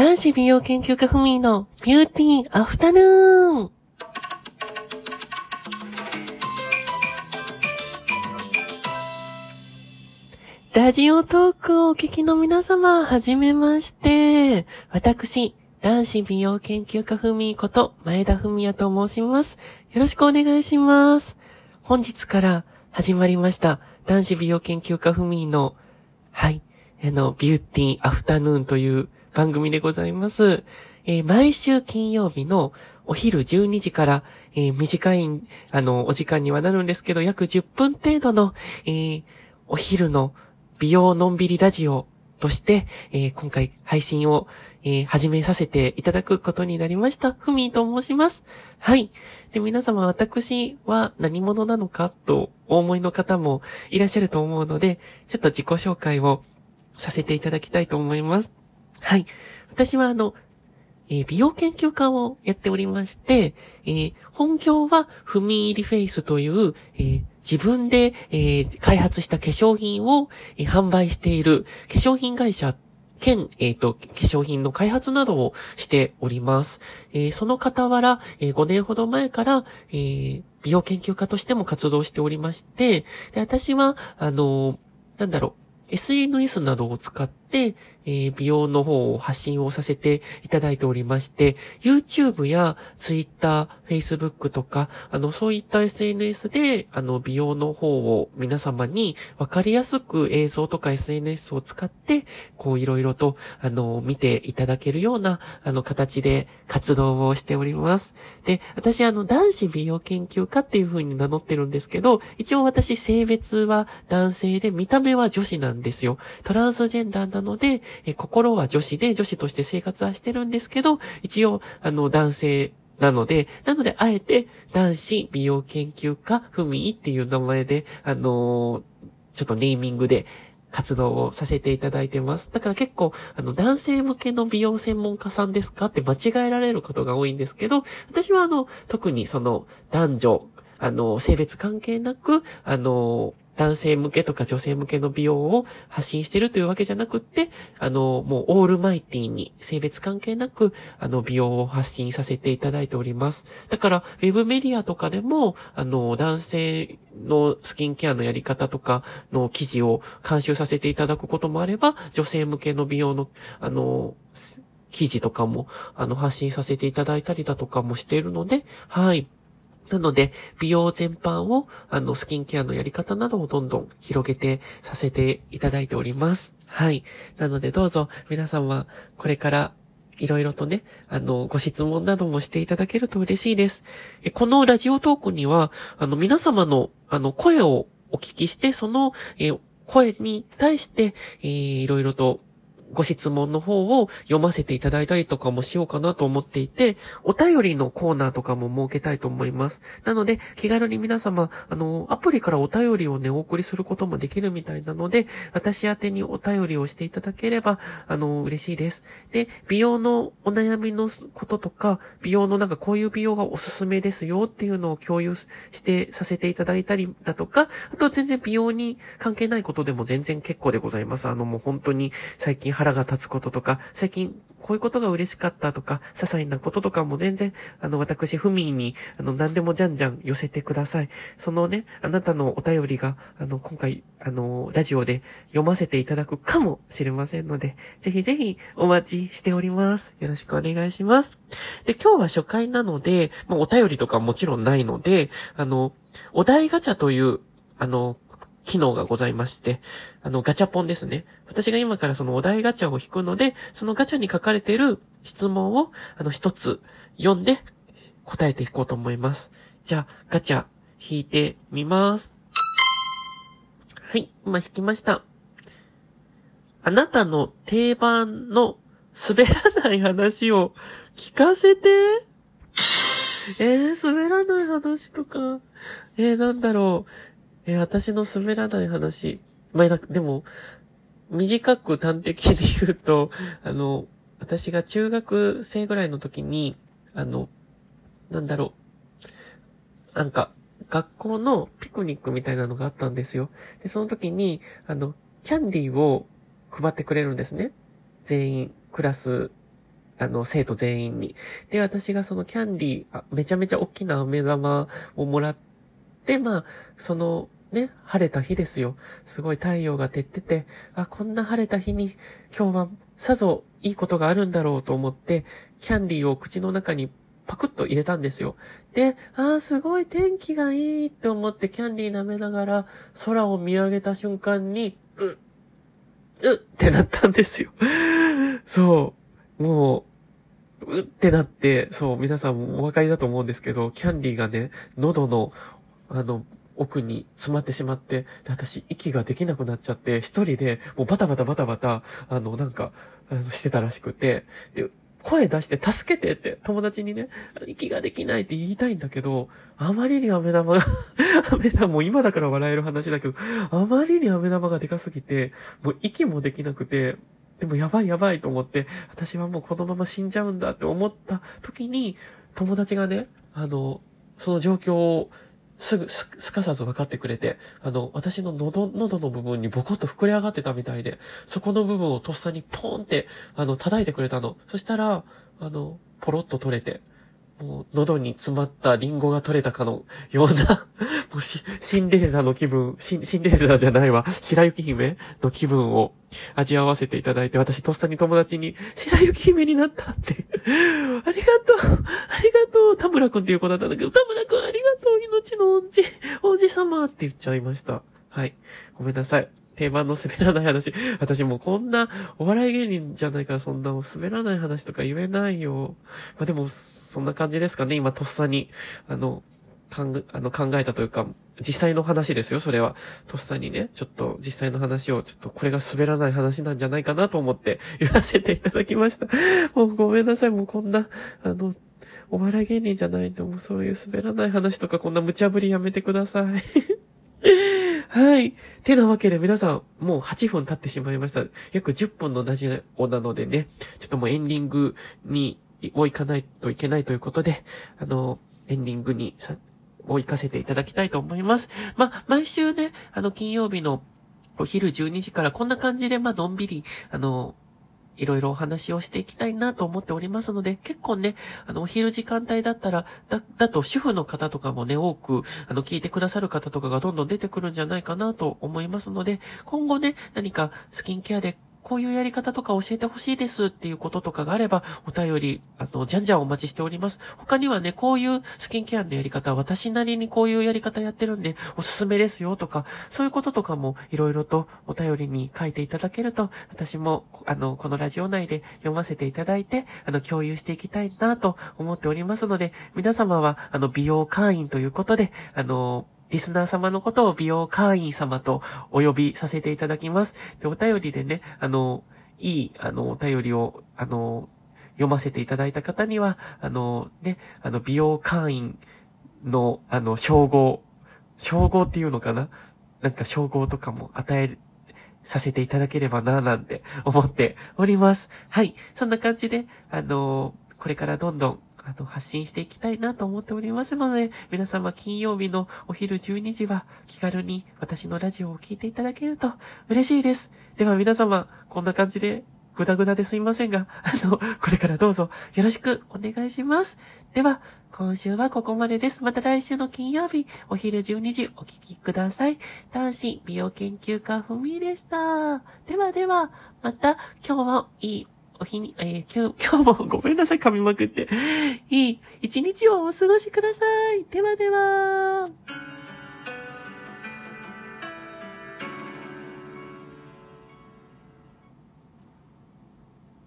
男子美容研究家ふみのビューティーアフタヌーン。ラジオトークをお聞きの皆様、はじめまして。私、男子美容研究家ふみこと前田ふみやと申します。よろしくお願いします。本日から始まりました、男子美容研究家ふみの、はい、あの、ビューティーアフタヌーンという番組でございます。えー、毎週金曜日のお昼12時から、えー、短い、あの、お時間にはなるんですけど、約10分程度の、えー、お昼の美容のんびりラジオとして、えー、今回配信を、えー、始めさせていただくことになりました。ふみと申します。はい。で、皆様、私は何者なのかとお思いの方もいらっしゃると思うので、ちょっと自己紹介をさせていただきたいと思います。はい。私はあの、えー、美容研究家をやっておりまして、えー、本業は踏み入りフェイスという、えー、自分で、え、開発した化粧品を、え、販売している化粧品会社兼、えっ、ー、と、化粧品の開発などをしております。えー、その傍ら、えー、5年ほど前から、えー、美容研究家としても活動しておりまして、で、私は、あのなんだろう、SNS などを使って、えー、美容の方を発信をさせていただいておりまして、YouTube や Twitter、Facebook とか、あの、そういった SNS で、あの、美容の方を皆様にわかりやすく映像とか SNS を使って、こういろいろと、あの、見ていただけるような、あの、形で活動をしております。で、私、あの、男子美容研究家っていう風に名乗ってるんですけど、一応私、性別は男性で、見た目は女子なんですよ。トランスジェンダーなので、え心は女子で女子として生活はしてるんですけど、一応、あの、男性なので、なので、あえて、男子美容研究家、ふみっていう名前で、あのー、ちょっとネーミングで、活動をさせていただいてます。だから結構、あの、男性向けの美容専門家さんですか？って間違えられることが多いんですけど、私はあの、特にその、男女、あの、性別関係なく、あの、男性向けとか女性向けの美容を発信してるというわけじゃなくって、あの、もうオールマイティに性別関係なく、あの、美容を発信させていただいております。だから、ウェブメディアとかでも、あの、男性のスキンケアのやり方とかの記事を監修させていただくこともあれば、女性向けの美容の、あの、記事とかも、あの、発信させていただいたりだとかもしているので、はい。なので、美容全般を、あの、スキンケアのやり方などをどんどん広げてさせていただいております。はい。なので、どうぞ、皆様、これから、いろいろとね、あの、ご質問などもしていただけると嬉しいです。えこのラジオトークには、あの、皆様の、あの、声をお聞きして、その、え声に対して、えー、いろいろとご質問の方を読ませていただいたりとかもしようかなと思っていて、お便りのコーナーとかも設けたいと思います。なので、気軽に皆様、あの、アプリからお便りをね、お送りすることもできるみたいなので、私宛にお便りをしていただければ、あの、嬉しいです。で、美容のお悩みのこととか、美容のなんかこういう美容がおすすめですよっていうのを共有してさせていただいたりだとか、あと全然美容に関係ないことでも全然結構でございます。あの、もう本当に最近腹が立つこととか、最近こういうことが嬉しかったとか、些細なこととかも全然、あの、私、ふみに、あの、何でもじゃんじゃん寄せてください。そのね、あなたのお便りが、あの、今回、あの、ラジオで読ませていただくかもしれませんので、ぜひぜひお待ちしております。よろしくお願いします。で、今日は初回なので、まあ、お便りとかもちろんないので、あの、お題ガチャという、あの、機能がございまして、あの、ガチャポンですね。私が今からそのお題ガチャを引くので、そのガチャに書かれている質問を、あの、一つ読んで答えていこうと思います。じゃあ、ガチャ引いてみます。はい、今引きました。あなたの定番の滑らない話を聞かせて。えー、滑らない話とか。えー、なんだろう。えー、私の滑らない話。まあ、でも、短く端的に言うと、あの、私が中学生ぐらいの時に、あの、なんだろう。なんか、学校のピクニックみたいなのがあったんですよ。で、その時に、あの、キャンディーを配ってくれるんですね。全員、クラスあの、生徒全員に。で、私がそのキャンディー、めちゃめちゃ大きな飴玉をもらって、でまあ、その、ね、晴れた日ですよ。すごい太陽が照ってて、あ、こんな晴れた日に今日はさぞいいことがあるんだろうと思って、キャンディーを口の中にパクッと入れたんですよ。で、ああ、すごい天気がいいって思ってキャンディー舐めながら空を見上げた瞬間に、うっ、うっってなったんですよ。そう。もう、うってなって、そう、皆さんもお分かりだと思うんですけど、キャンディーがね、喉の、あの、奥に詰まってしまって、で、私、息ができなくなっちゃって、一人で、もうバタバタバタバタ、あの、なんか、あの、してたらしくて、で、声出して助けてって友達にね、息ができないって言いたいんだけど、あまりに飴玉が 飴玉も今だから笑える話だけど、あまりに飴玉がでかすぎて、もう息もできなくて、でもやばいやばいと思って、私はもうこのまま死んじゃうんだって思った時に、友達がね、あの、その状況をすぐす、すかさず分かってくれて、あの、私の喉、喉の部分にボコッと膨れ上がってたみたいで、そこの部分をとっさにポーンって、あの、叩いてくれたの。そしたら、あの、ポロッと取れて、もう、喉に詰まったリンゴが取れたかのような もうし、シンデレラの気分、シン、デレラじゃないわ、白雪姫の気分を味わわせていただいて、私とっさに友達に、白雪姫になったって ありがとう、ありがとう、田村くんっていう子だったんだけど、田村くんありがとう、命の王子、王子様って言っちゃいました。はい。ごめんなさい。定番の滑らない話。私もうこんなお笑い芸人じゃないからそんな滑らない話とか言えないよ。まあでも、そんな感じですかね。今とっさに、あの、考あの考えたというか、実際の話ですよ、それは。とっさにね、ちょっと実際の話を、ちょっとこれが滑らない話なんじゃないかなと思って 言わせていただきました。もうごめんなさい、もうこんな、あの、お笑い芸人じゃないんで、もうそういう滑らない話とかこんな無茶ぶりやめてください。はい。てなわけで皆さん、もう8分経ってしまいました。約10分のラジオなのでね、ちょっともうエンディングに、を行かないといけないということで、あの、エンディングにさ、を行かせていただきたいと思います。まあ、毎週ね、あの、金曜日のお昼12時からこんな感じで、まあ、のんびり、あの、いろいろお話をしていきたいなと思っておりますので、結構ね、あの、お昼時間帯だったら、だ、だと主婦の方とかもね、多く、あの、聞いてくださる方とかがどんどん出てくるんじゃないかなと思いますので、今後ね、何かスキンケアでこういうやり方とか教えてほしいですっていうこととかがあれば、お便り、あの、じゃんじゃんお待ちしております。他にはね、こういうスキンケアのやり方、私なりにこういうやり方やってるんで、おすすめですよとか、そういうこととかもいろいろとお便りに書いていただけると、私も、あの、このラジオ内で読ませていただいて、あの、共有していきたいなと思っておりますので、皆様は、あの、美容会員ということで、あの、リスナー様のことを美容会員様とお呼びさせていただきます。で、お便りでね、あの、いい、あの、お便りを、あの、読ませていただいた方には、あの、ね、あの、美容会員の、あの、称号、称号っていうのかな？なんか称号とかも与えさせていただければな、なんて思っております。はい。そんな感じで、あのこれからどんどんあの、発信していきたいなと思っておりますので、皆様金曜日のお昼12時は気軽に私のラジオを聴いていただけると嬉しいです。では皆様、こんな感じでぐだぐだですいませんが、あの、これからどうぞよろしくお願いします。では、今週はここまでです。また来週の金曜日、お昼12時お聴きください。男子美容研究家ふみでした。ではでは、また今日もいいお日に、えー、今日、今日もごめんなさい、噛みまくって。いい一日をお過ごしください。ではでは。